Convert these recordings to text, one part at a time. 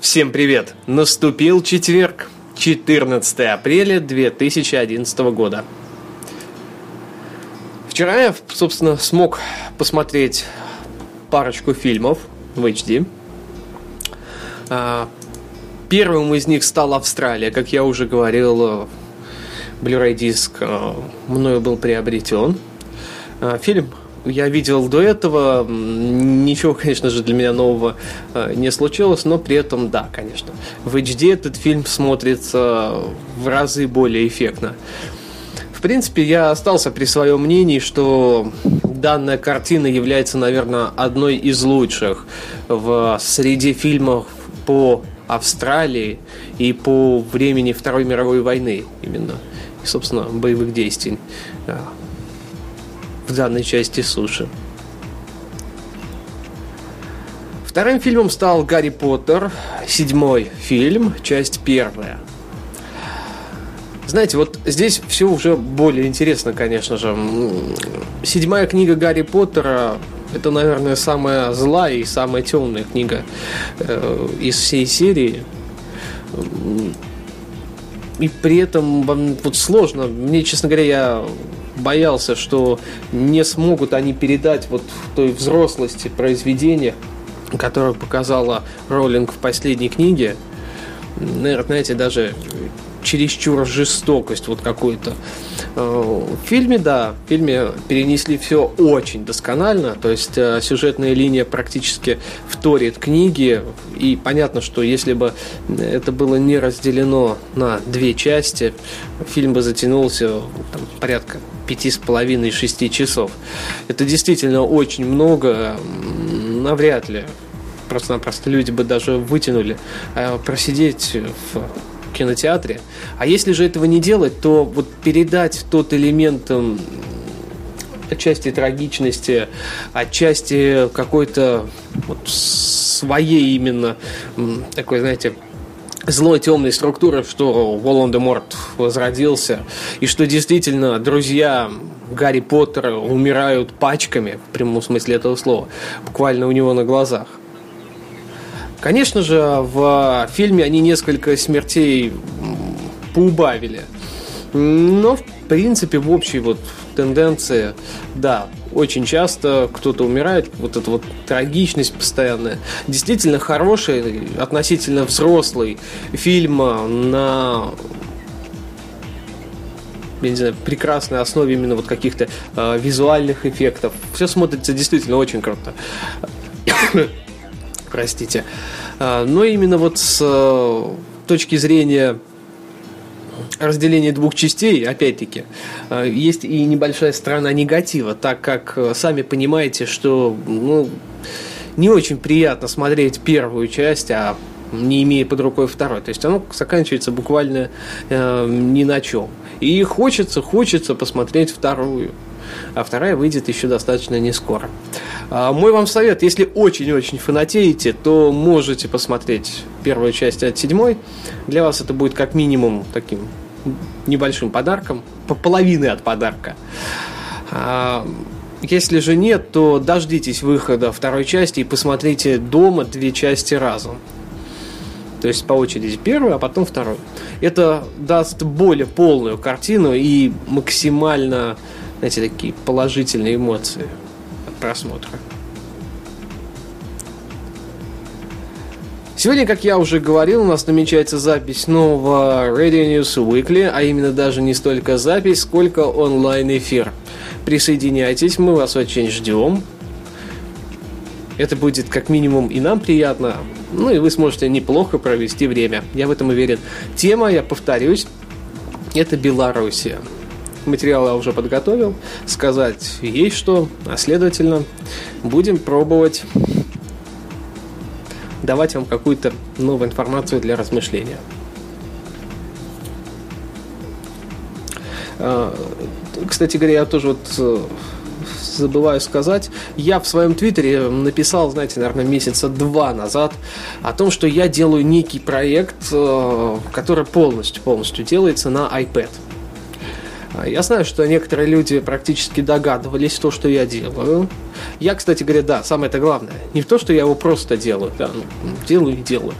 Всем привет! Наступил четверг, 14 апреля 2011 года. Вчера я, собственно, смог посмотреть парочку фильмов в HD. А, первым из них стал Австралия, как я уже говорил, Blu-ray диск а, мною был приобретен. А, фильм я видел до этого, ничего, конечно же, для меня нового э, не случилось, но при этом, да, конечно, в HD этот фильм смотрится в разы более эффектно. В принципе, я остался при своем мнении, что данная картина является, наверное, одной из лучших в среде фильмов по Австралии и по времени Второй мировой войны именно. И, собственно, боевых действий в данной части суши. Вторым фильмом стал «Гарри Поттер», седьмой фильм, часть первая. Знаете, вот здесь все уже более интересно, конечно же. Седьмая книга Гарри Поттера – это, наверное, самая злая и самая темная книга э, из всей серии. И при этом вот сложно. Мне, честно говоря, я боялся, что не смогут они передать вот той взрослости произведения, которое показала Роллинг в последней книге. Наверное, знаете, даже чересчур жестокость вот какую-то. Э, в фильме, да, в фильме перенесли все очень досконально, то есть э, сюжетная линия практически вторит книге, и понятно, что если бы это было не разделено на две части, фильм бы затянулся там, порядка пяти с половиной шести часов. Это действительно очень много, навряд ли просто-напросто люди бы даже вытянули. А просидеть в кинотеатре. А если же этого не делать, то вот передать тот элемент отчасти трагичности, отчасти какой-то вот своей именно такой, знаете, злой темной структуры, что Волан-де-Морт возродился, и что действительно друзья Гарри Поттера умирают пачками, в прямом смысле этого слова, буквально у него на глазах. Конечно же, в фильме они несколько смертей поубавили. Но, в принципе, в общей вот тенденции, да, очень часто кто-то умирает, вот эта вот трагичность постоянная. Действительно хороший, относительно взрослый фильм на я не знаю, прекрасной основе именно вот каких-то э, визуальных эффектов. Все смотрится действительно очень круто. Простите. Э, но именно вот с э, точки зрения разделение двух частей, опять-таки, э, есть и небольшая сторона негатива, так как э, сами понимаете, что ну, не очень приятно смотреть первую часть, а не имея под рукой второй. То есть оно заканчивается буквально э, ни на чем. И хочется, хочется посмотреть вторую. А вторая выйдет еще достаточно не скоро. А мой вам совет, если очень-очень фанатеете, то можете посмотреть первую часть от седьмой. Для вас это будет как минимум таким небольшим подарком, по половины от подарка. А, если же нет, то дождитесь выхода второй части и посмотрите дома две части разом. То есть по очереди первую, а потом вторую. Это даст более полную картину и максимально, знаете, такие положительные эмоции от просмотра. Сегодня, как я уже говорил, у нас намечается запись нового Radio News Weekly, а именно даже не столько запись, сколько онлайн-эфир. Присоединяйтесь, мы вас очень ждем. Это будет как минимум и нам приятно, ну и вы сможете неплохо провести время. Я в этом уверен. Тема, я повторюсь, это Белоруссия. Материал я уже подготовил, сказать есть что, а следовательно будем пробовать давать вам какую-то новую информацию для размышления. А, кстати говоря, я тоже вот э, забываю сказать, я в своем твиттере написал, знаете, наверное, месяца два назад о том, что я делаю некий проект, э, который полностью, полностью делается на iPad. А, я знаю, что некоторые люди практически догадывались то, что я делаю. Я, кстати говоря, да, самое это главное. Не в то, что я его просто делаю, да, ну, делаю и делаю.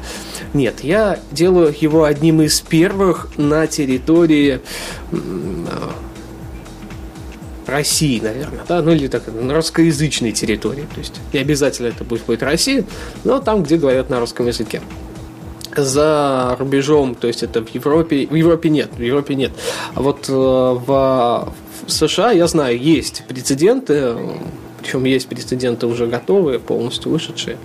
Нет, я делаю его одним из первых на территории а, России, наверное, да, ну или так, на русскоязычной территории. То есть не обязательно это будет, будет Россия, но там, где говорят на русском языке за рубежом, то есть это в Европе, в Европе нет, в Европе нет. А вот э, в, в США, я знаю, есть прецеденты, причем есть прецеденты уже готовые, полностью вышедшие.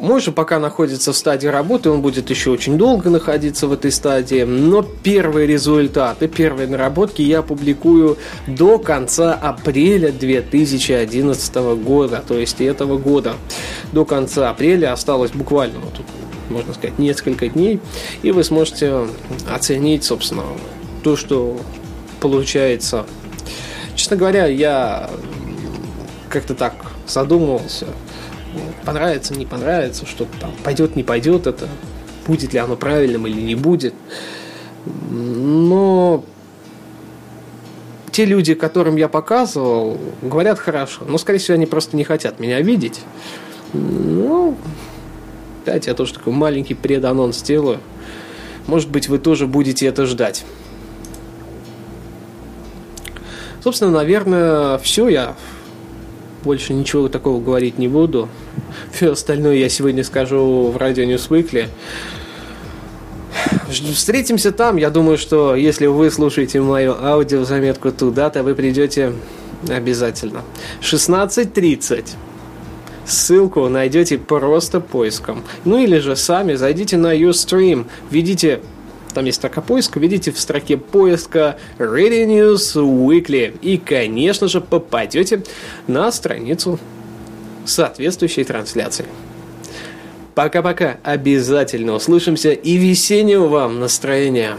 Мой же пока находится в стадии работы, он будет еще очень долго находиться в этой стадии, но первые результаты, первые наработки я публикую до конца апреля 2011 года, то есть этого года. До конца апреля осталось буквально, вот тут, можно сказать, несколько дней, и вы сможете оценить, собственно, то, что получается. Честно говоря, я как-то так задумывался – понравится, не понравится, что там пойдет, не пойдет это, будет ли оно правильным или не будет. Но те люди, которым я показывал, говорят хорошо, но, скорее всего, они просто не хотят меня видеть. Ну, дайте я тоже такой маленький преданонс сделаю. Может быть, вы тоже будете это ждать. Собственно, наверное, все. Я больше ничего такого говорить не буду. Все остальное я сегодня скажу в радио Weekly. Встретимся там. Я думаю, что если вы слушаете мою аудиозаметку туда-то, вы придете обязательно. 16.30. Ссылку найдете просто поиском. Ну или же сами зайдите на Ustream, введите там есть строка поиска, видите в строке поиска Radio News Weekly. И, конечно же, попадете на страницу соответствующей трансляции. Пока-пока. Обязательно услышимся и весеннего вам настроения.